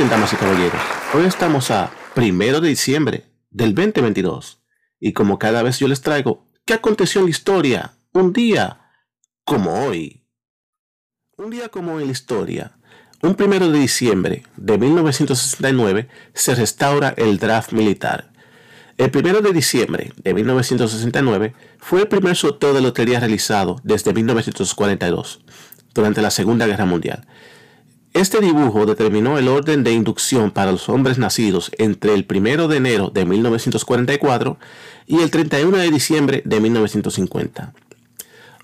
¿Cómo se sienten, damas y caballeros? Hoy estamos a primero de diciembre del 2022 y como cada vez yo les traigo, ¿qué aconteció en la historia? Un día como hoy. Un día como en la historia. Un primero de diciembre de 1969 se restaura el draft militar. El primero de diciembre de 1969 fue el primer sorteo de lotería realizado desde 1942, durante la Segunda Guerra Mundial. Este dibujo determinó el orden de inducción para los hombres nacidos entre el 1 de enero de 1944 y el 31 de diciembre de 1950.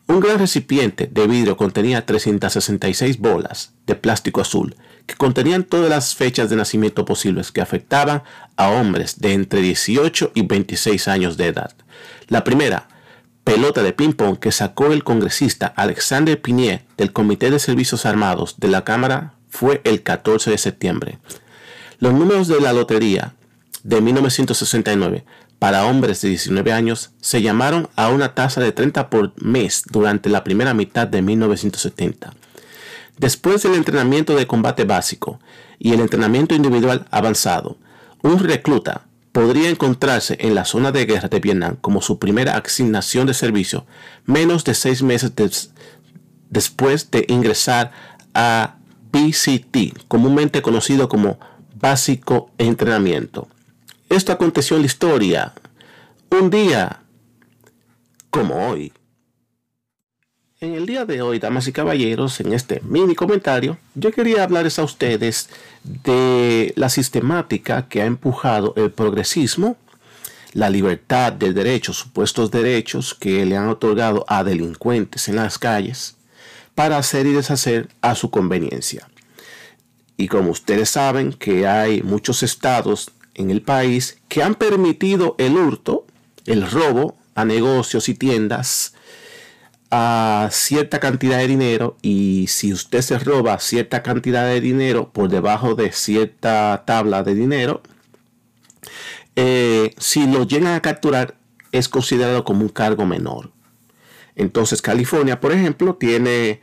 Un gran recipiente de vidrio contenía 366 bolas de plástico azul que contenían todas las fechas de nacimiento posibles que afectaban a hombres de entre 18 y 26 años de edad. La primera, pelota de ping-pong que sacó el congresista Alexander Pinier del Comité de Servicios Armados de la Cámara fue el 14 de septiembre. Los números de la lotería de 1969 para hombres de 19 años se llamaron a una tasa de 30 por mes durante la primera mitad de 1970. Después del entrenamiento de combate básico y el entrenamiento individual avanzado, un recluta podría encontrarse en la zona de guerra de Vietnam como su primera asignación de servicio menos de seis meses después de ingresar a Comúnmente conocido como básico entrenamiento. Esto aconteció en la historia. Un día como hoy. En el día de hoy, damas y caballeros, en este mini comentario, yo quería hablarles a ustedes de la sistemática que ha empujado el progresismo, la libertad de derechos, supuestos derechos que le han otorgado a delincuentes en las calles, para hacer y deshacer a su conveniencia. Y como ustedes saben que hay muchos estados en el país que han permitido el hurto, el robo a negocios y tiendas a cierta cantidad de dinero y si usted se roba cierta cantidad de dinero por debajo de cierta tabla de dinero, eh, si lo llegan a capturar es considerado como un cargo menor. Entonces California, por ejemplo, tiene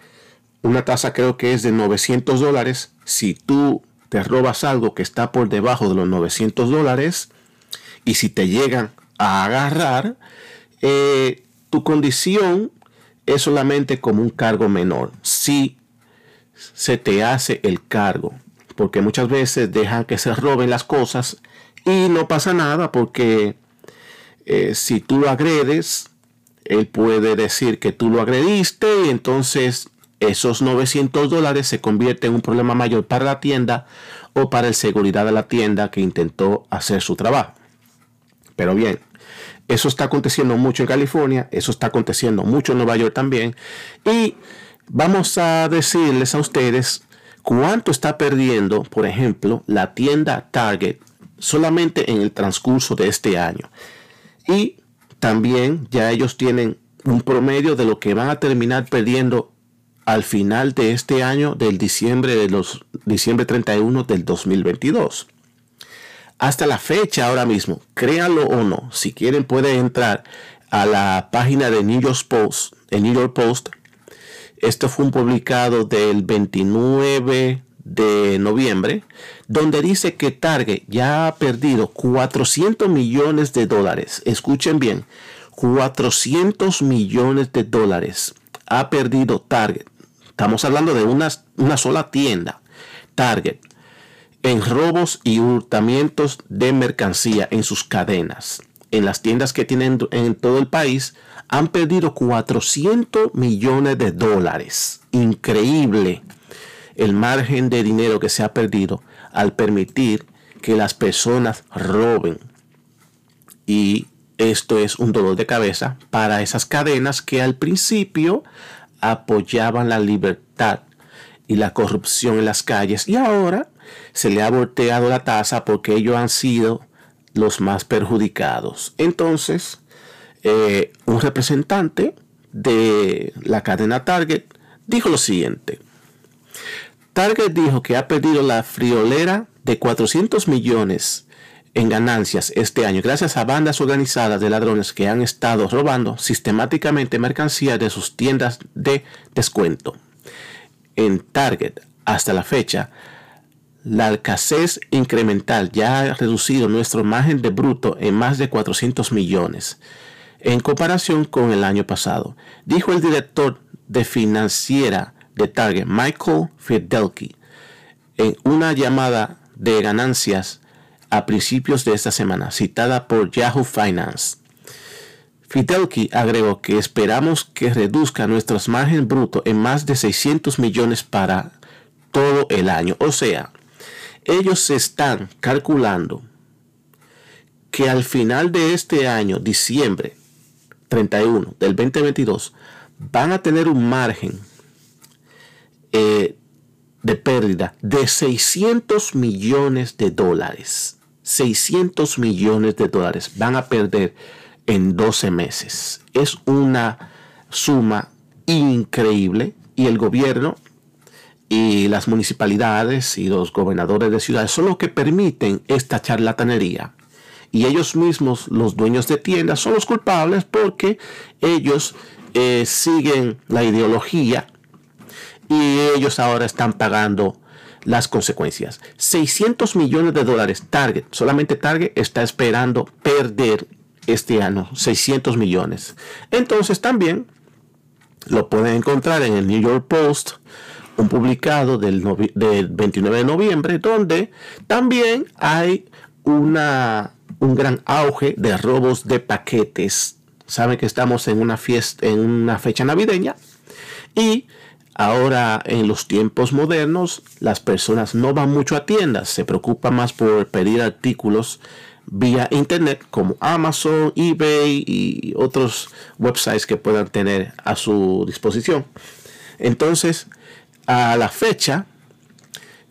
una tasa creo que es de 900 dólares. Si tú te robas algo que está por debajo de los 900 dólares y si te llegan a agarrar, eh, tu condición es solamente como un cargo menor. Si se te hace el cargo, porque muchas veces dejan que se roben las cosas y no pasa nada porque eh, si tú agredes, él puede decir que tú lo agrediste y entonces esos 900 dólares se convierten en un problema mayor para la tienda o para el seguridad de la tienda que intentó hacer su trabajo. Pero bien, eso está aconteciendo mucho en California, eso está aconteciendo mucho en Nueva York también. Y vamos a decirles a ustedes cuánto está perdiendo, por ejemplo, la tienda Target solamente en el transcurso de este año. Y también ya ellos tienen un promedio de lo que van a terminar perdiendo al final de este año del diciembre de los diciembre 31 del 2022. Hasta la fecha ahora mismo, créanlo o no, si quieren pueden entrar a la página de New York Post, el New York Post. Esto fue un publicado del 29 de noviembre, donde dice que Target ya ha perdido 400 millones de dólares. Escuchen bien, 400 millones de dólares ha perdido Target Estamos hablando de una, una sola tienda, Target, en robos y hurtamientos de mercancía en sus cadenas. En las tiendas que tienen en todo el país han perdido 400 millones de dólares. Increíble el margen de dinero que se ha perdido al permitir que las personas roben. Y esto es un dolor de cabeza para esas cadenas que al principio apoyaban la libertad y la corrupción en las calles y ahora se le ha volteado la tasa porque ellos han sido los más perjudicados. Entonces, eh, un representante de la cadena Target dijo lo siguiente. Target dijo que ha perdido la friolera de 400 millones en ganancias este año gracias a bandas organizadas de ladrones que han estado robando sistemáticamente mercancía de sus tiendas de descuento. En Target, hasta la fecha, la escasez incremental ya ha reducido nuestro margen de bruto en más de 400 millones en comparación con el año pasado, dijo el director de financiera de Target, Michael Fidelki, en una llamada de ganancias a principios de esta semana, citada por Yahoo Finance. Fidelki agregó que esperamos que reduzca nuestros margen bruto en más de 600 millones para todo el año. O sea, ellos están calculando que al final de este año, diciembre 31 del 2022, van a tener un margen eh, de pérdida de 600 millones de dólares. 600 millones de dólares van a perder en 12 meses. Es una suma increíble y el gobierno y las municipalidades y los gobernadores de ciudades son los que permiten esta charlatanería. Y ellos mismos, los dueños de tiendas, son los culpables porque ellos eh, siguen la ideología y ellos ahora están pagando las consecuencias. 600 millones de dólares Target, solamente Target está esperando perder este año, 600 millones. Entonces también lo pueden encontrar en el New York Post, un publicado del, 29 de noviembre, donde también hay una, un gran auge de robos de paquetes. Saben que estamos en una fiesta, en una fecha navideña y Ahora, en los tiempos modernos, las personas no van mucho a tiendas, se preocupan más por pedir artículos vía internet como Amazon, eBay y otros websites que puedan tener a su disposición. Entonces, a la fecha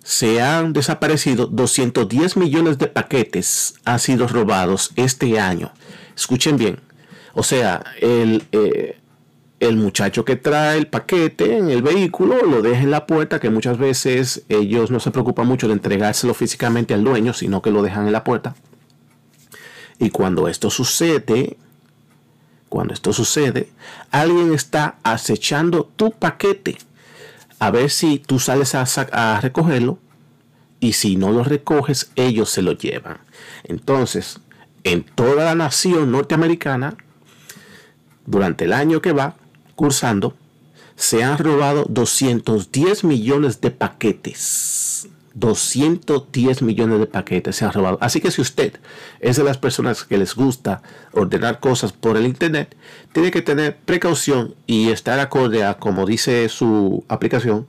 se han desaparecido 210 millones de paquetes han sido robados este año. Escuchen bien. O sea, el, eh, el muchacho que trae el paquete en el vehículo lo deja en la puerta, que muchas veces ellos no se preocupan mucho de entregárselo físicamente al dueño, sino que lo dejan en la puerta. Y cuando esto sucede, cuando esto sucede, alguien está acechando tu paquete a ver si tú sales a, recogerlo y si no lo recoges, ellos se lo llevan. Entonces, en toda la nación norteamericana, durante el año que va cursando, se han robado 210 millones de paquetes. 210 millones de paquetes se han robado. Así que si usted es de las personas que les gusta ordenar cosas por el Internet, tiene que tener precaución y estar acorde a como dice su aplicación,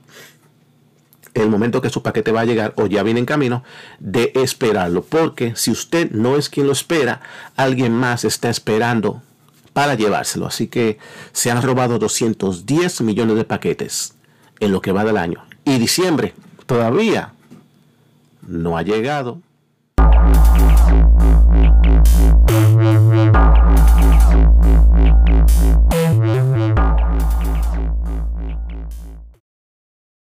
el momento que su paquete va a llegar o ya viene en camino, de esperarlo. Porque si usted no es quien lo espera, alguien más está esperando para llevárselo. Así que se han robado 210 millones de paquetes en lo que va del año. Y diciembre todavía no ha llegado.